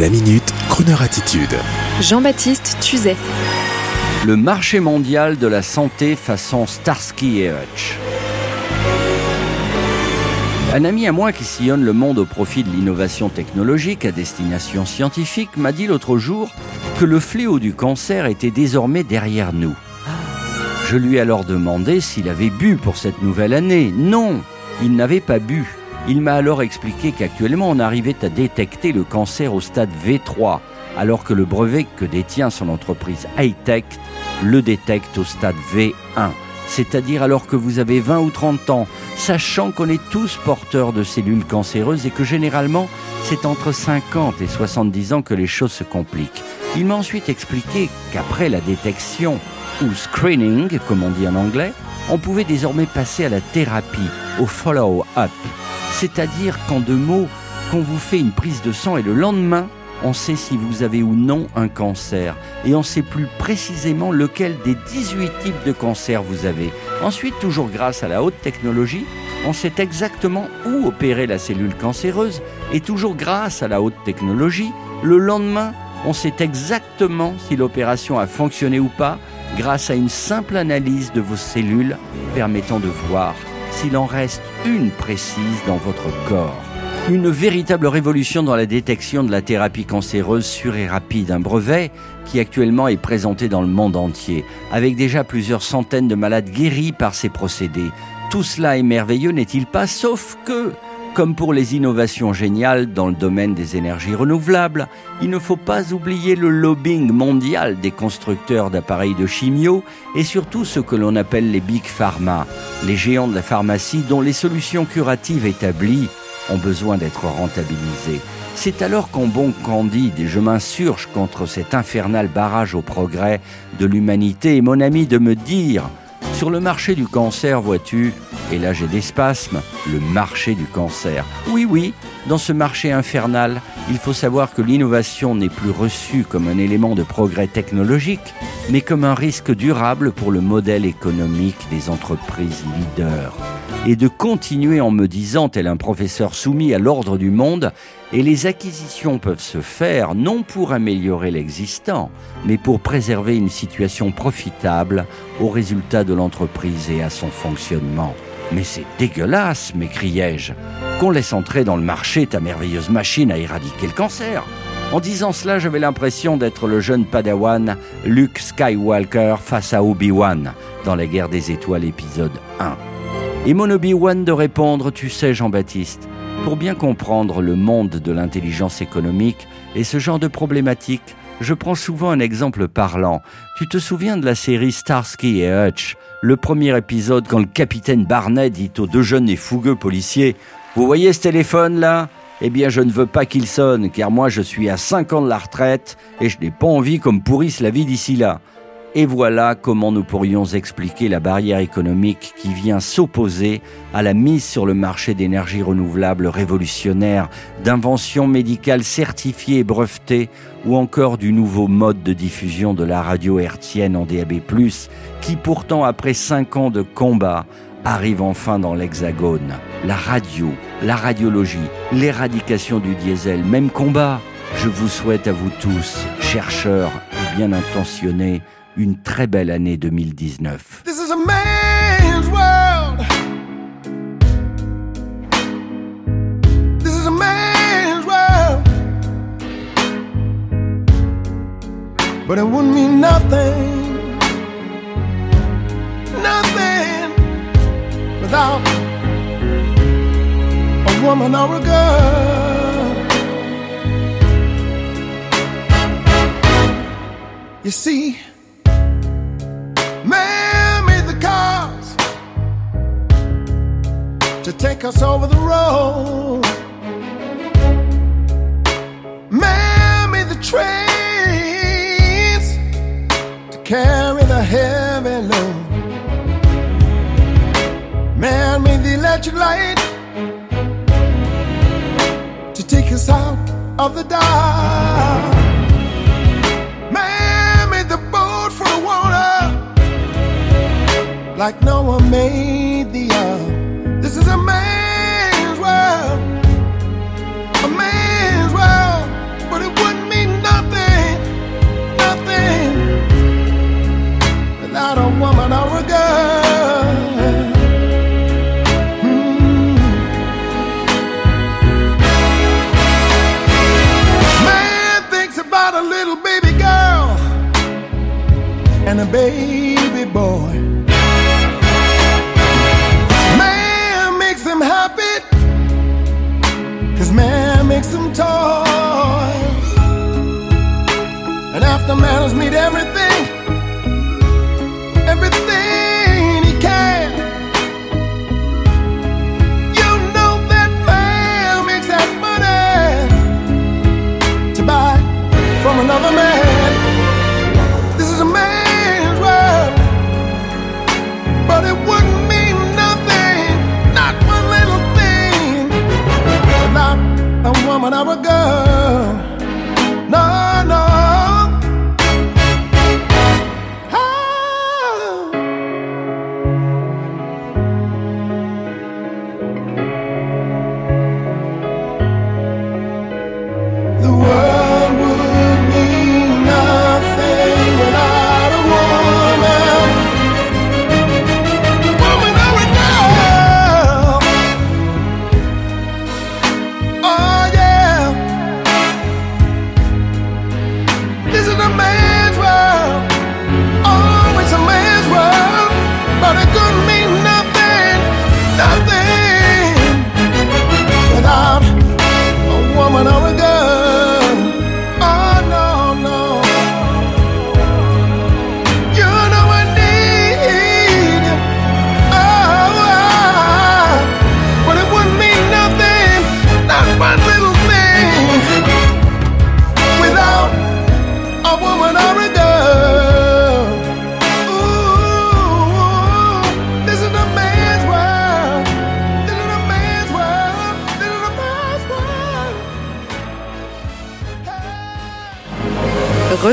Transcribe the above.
La minute, Kroneur attitude. Jean-Baptiste Tuzet. Le marché mondial de la santé façon Starsky et Hutch. Un ami à moi qui sillonne le monde au profit de l'innovation technologique à destination scientifique m'a dit l'autre jour que le fléau du cancer était désormais derrière nous. Je lui ai alors demandé s'il avait bu pour cette nouvelle année. Non, il n'avait pas bu. Il m'a alors expliqué qu'actuellement on arrivait à détecter le cancer au stade V3, alors que le brevet que détient son entreprise Hightech le détecte au stade V1, c'est-à-dire alors que vous avez 20 ou 30 ans, sachant qu'on est tous porteurs de cellules cancéreuses et que généralement c'est entre 50 et 70 ans que les choses se compliquent. Il m'a ensuite expliqué qu'après la détection, ou screening comme on dit en anglais, on pouvait désormais passer à la thérapie, au follow-up. C'est-à-dire qu'en deux mots, qu'on vous fait une prise de sang et le lendemain, on sait si vous avez ou non un cancer. Et on sait plus précisément lequel des 18 types de cancer vous avez. Ensuite, toujours grâce à la haute technologie, on sait exactement où opérer la cellule cancéreuse. Et toujours grâce à la haute technologie, le lendemain, on sait exactement si l'opération a fonctionné ou pas grâce à une simple analyse de vos cellules permettant de voir s'il en reste une précise dans votre corps. Une véritable révolution dans la détection de la thérapie cancéreuse sûre et rapide, un brevet qui actuellement est présenté dans le monde entier, avec déjà plusieurs centaines de malades guéris par ces procédés. Tout cela est merveilleux, n'est-il pas? Sauf que comme pour les innovations géniales dans le domaine des énergies renouvelables, il ne faut pas oublier le lobbying mondial des constructeurs d'appareils de chimio et surtout ce que l'on appelle les big pharma, les géants de la pharmacie dont les solutions curatives établies ont besoin d'être rentabilisées. C'est alors qu'en bon candide, je m'insurge contre cet infernal barrage au progrès de l'humanité, et mon ami de me dire, sur le marché du cancer, vois-tu, et là j'ai des spasmes, le marché du cancer. Oui, oui, dans ce marché infernal, il faut savoir que l'innovation n'est plus reçue comme un élément de progrès technologique, mais comme un risque durable pour le modèle économique des entreprises leaders. Et de continuer en me disant, tel un professeur soumis à l'ordre du monde, et les acquisitions peuvent se faire non pour améliorer l'existant, mais pour préserver une situation profitable aux résultats de l'entreprise et à son fonctionnement. Mais c'est dégueulasse, m'écriai-je, qu'on laisse entrer dans le marché ta merveilleuse machine à éradiquer le cancer. En disant cela, j'avais l'impression d'être le jeune padawan Luke Skywalker face à Obi-Wan dans la guerre des étoiles épisode 1. Et mon Obi-Wan de répondre, tu sais Jean-Baptiste, pour bien comprendre le monde de l'intelligence économique et ce genre de problématiques, je prends souvent un exemple parlant. Tu te souviens de la série Starsky et Hutch Le premier épisode quand le capitaine Barnet dit aux deux jeunes et fougueux policiers Vous voyez ce téléphone là? Eh bien, je ne veux pas qu'il sonne, car moi je suis à 5 ans de la retraite et je n'ai pas envie qu'on me pourrisse la vie d'ici là. Et voilà comment nous pourrions expliquer la barrière économique qui vient s'opposer à la mise sur le marché d'énergie renouvelable révolutionnaire, d'inventions médicales certifiées et brevetées, ou encore du nouveau mode de diffusion de la radio hertzienne en DAB+, qui pourtant après cinq ans de combat, arrive enfin dans l'hexagone. La radio, la radiologie, l'éradication du diesel, même combat. Je vous souhaite à vous tous, chercheurs et bien intentionnés, une très belle année 2019. This is a man's world. This is a. But it wouldn't mean nothing. Nothing without a woman or a girl. You see, Man made the cars to take us over the road. Man made the trains to carry the heavy load. Man made the electric light to take us out of the dark. Like Noah made